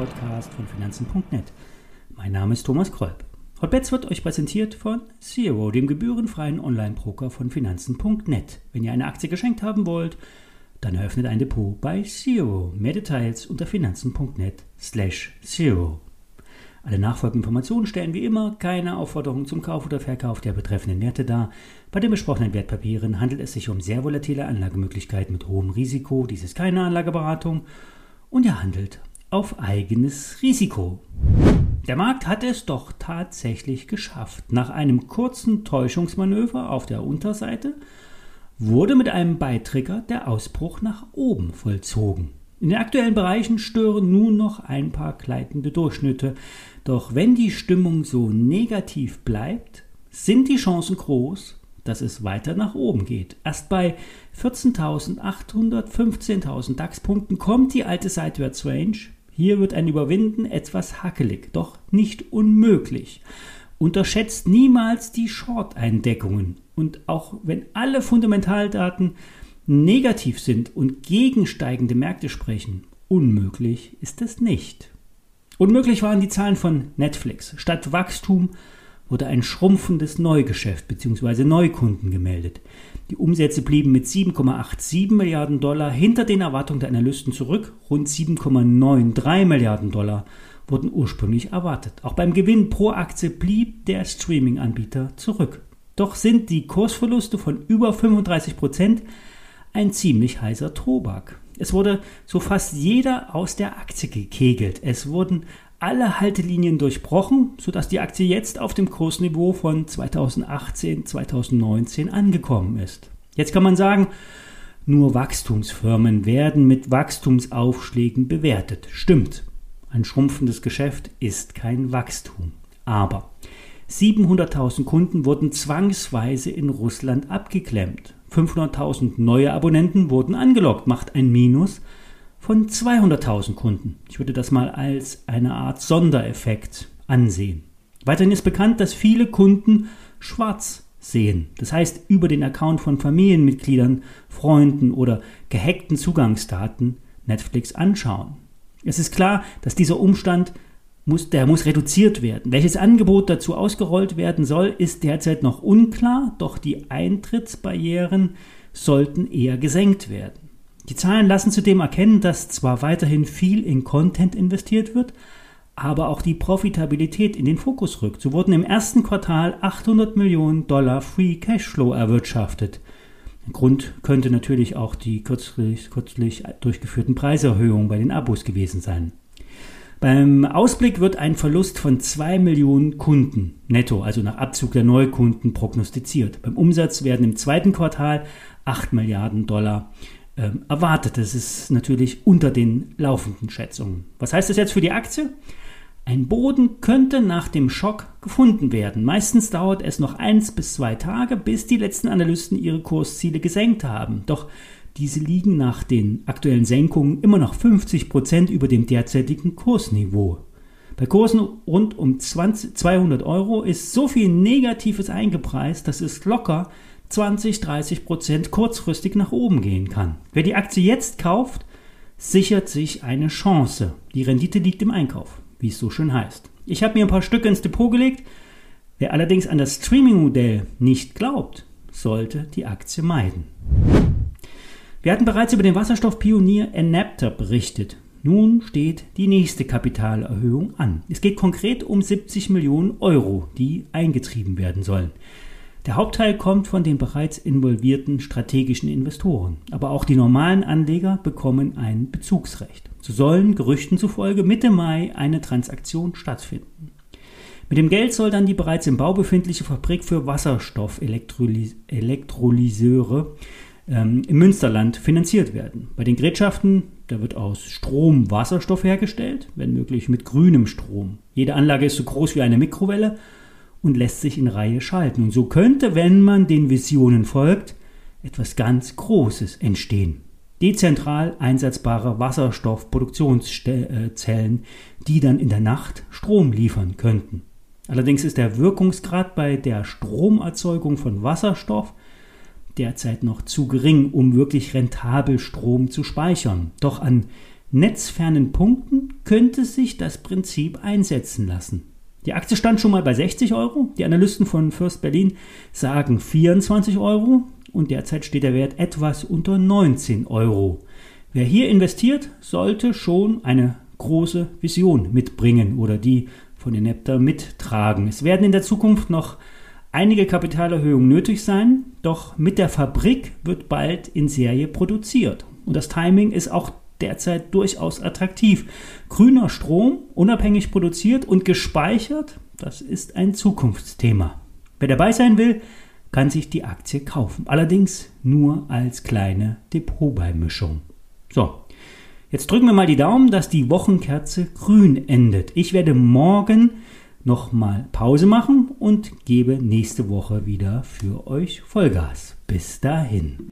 Podcast von Finanzen.net. Mein Name ist Thomas Kolb. Hotbets wird euch präsentiert von Zero, dem gebührenfreien Online-Broker von Finanzen.net. Wenn ihr eine Aktie geschenkt haben wollt, dann eröffnet ein Depot bei Zero. Mehr Details unter Finanzen.net slash Zero. Alle nachfolgenden Informationen stellen wie immer keine Aufforderung zum Kauf oder Verkauf der betreffenden Werte dar. Bei den besprochenen Wertpapieren handelt es sich um sehr volatile Anlagemöglichkeiten mit hohem Risiko. Dies ist keine Anlageberatung und ihr handelt auf eigenes Risiko. Der Markt hat es doch tatsächlich geschafft. Nach einem kurzen Täuschungsmanöver auf der Unterseite wurde mit einem Beitrigger der Ausbruch nach oben vollzogen. In den aktuellen Bereichen stören nun noch ein paar gleitende Durchschnitte. Doch wenn die Stimmung so negativ bleibt, sind die Chancen groß, dass es weiter nach oben geht. Erst bei 14.800, 15.000 DAX-Punkten kommt die alte Seitwärtsrange. Hier wird ein Überwinden etwas hackelig, doch nicht unmöglich. Unterschätzt niemals die Short-Eindeckungen. Und auch wenn alle Fundamentaldaten negativ sind und gegen steigende Märkte sprechen, unmöglich ist es nicht. Unmöglich waren die Zahlen von Netflix. Statt Wachstum wurde ein schrumpfendes Neugeschäft bzw. Neukunden gemeldet. Die Umsätze blieben mit 7,87 Milliarden Dollar hinter den Erwartungen der Analysten zurück. Rund 7,93 Milliarden Dollar wurden ursprünglich erwartet. Auch beim Gewinn pro Aktie blieb der Streaming-Anbieter zurück. Doch sind die Kursverluste von über 35 Prozent ein ziemlich heißer Tobak. Es wurde so fast jeder aus der Aktie gekegelt. Es wurden alle Haltelinien durchbrochen, sodass die Aktie jetzt auf dem Kursniveau von 2018, 2019 angekommen ist. Jetzt kann man sagen, nur Wachstumsfirmen werden mit Wachstumsaufschlägen bewertet. Stimmt, ein schrumpfendes Geschäft ist kein Wachstum. Aber 700.000 Kunden wurden zwangsweise in Russland abgeklemmt. 500.000 neue Abonnenten wurden angelockt, macht ein Minus von 200.000 Kunden. Ich würde das mal als eine Art Sondereffekt ansehen. Weiterhin ist bekannt, dass viele Kunden schwarz sehen. Das heißt, über den Account von Familienmitgliedern, Freunden oder gehackten Zugangsdaten Netflix anschauen. Es ist klar, dass dieser Umstand muss, der muss reduziert werden. Welches Angebot dazu ausgerollt werden soll, ist derzeit noch unklar, doch die Eintrittsbarrieren sollten eher gesenkt werden. Die Zahlen lassen zudem erkennen, dass zwar weiterhin viel in Content investiert wird, aber auch die Profitabilität in den Fokus rückt. So wurden im ersten Quartal 800 Millionen Dollar Free Cashflow erwirtschaftet. Grund könnte natürlich auch die kürzlich, kürzlich durchgeführten Preiserhöhungen bei den Abos gewesen sein. Beim Ausblick wird ein Verlust von 2 Millionen Kunden netto, also nach Abzug der Neukunden, prognostiziert. Beim Umsatz werden im zweiten Quartal 8 Milliarden Dollar äh, erwartet. Das ist natürlich unter den laufenden Schätzungen. Was heißt das jetzt für die Aktie? Ein Boden könnte nach dem Schock gefunden werden. Meistens dauert es noch eins bis zwei Tage, bis die letzten Analysten ihre Kursziele gesenkt haben. Doch diese liegen nach den aktuellen Senkungen immer noch 50 Prozent über dem derzeitigen Kursniveau. Bei Kursen rund um 20, 200 Euro ist so viel Negatives eingepreist, dass es locker 20, 30 Prozent kurzfristig nach oben gehen kann. Wer die Aktie jetzt kauft, sichert sich eine Chance. Die Rendite liegt im Einkauf, wie es so schön heißt. Ich habe mir ein paar Stücke ins Depot gelegt. Wer allerdings an das Streaming-Modell nicht glaubt, sollte die Aktie meiden. Wir hatten bereits über den Wasserstoffpionier Enapter berichtet. Nun steht die nächste Kapitalerhöhung an. Es geht konkret um 70 Millionen Euro, die eingetrieben werden sollen. Der Hauptteil kommt von den bereits involvierten strategischen Investoren, aber auch die normalen Anleger bekommen ein Bezugsrecht. So sollen Gerüchten zufolge Mitte Mai eine Transaktion stattfinden. Mit dem Geld soll dann die bereits im Bau befindliche Fabrik für Wasserstoffelektrolyseure ähm, im Münsterland finanziert werden. Bei den Gerätschaften, da wird aus Strom Wasserstoff hergestellt, wenn möglich mit grünem Strom. Jede Anlage ist so groß wie eine Mikrowelle und lässt sich in Reihe schalten. Und so könnte, wenn man den Visionen folgt, etwas ganz Großes entstehen. Dezentral einsetzbare Wasserstoffproduktionszellen, die dann in der Nacht Strom liefern könnten. Allerdings ist der Wirkungsgrad bei der Stromerzeugung von Wasserstoff derzeit noch zu gering, um wirklich rentabel Strom zu speichern. Doch an netzfernen Punkten könnte sich das Prinzip einsetzen lassen. Die Aktie stand schon mal bei 60 Euro. Die Analysten von First Berlin sagen 24 Euro und derzeit steht der Wert etwas unter 19 Euro. Wer hier investiert, sollte schon eine große Vision mitbringen oder die von den Nepta mittragen. Es werden in der Zukunft noch einige Kapitalerhöhungen nötig sein, doch mit der Fabrik wird bald in Serie produziert. Und das Timing ist auch derzeit durchaus attraktiv. Grüner Strom, unabhängig produziert und gespeichert, das ist ein Zukunftsthema. Wer dabei sein will, kann sich die Aktie kaufen. Allerdings nur als kleine Depotbeimischung. So, jetzt drücken wir mal die Daumen, dass die Wochenkerze grün endet. Ich werde morgen nochmal Pause machen und gebe nächste Woche wieder für euch Vollgas. Bis dahin.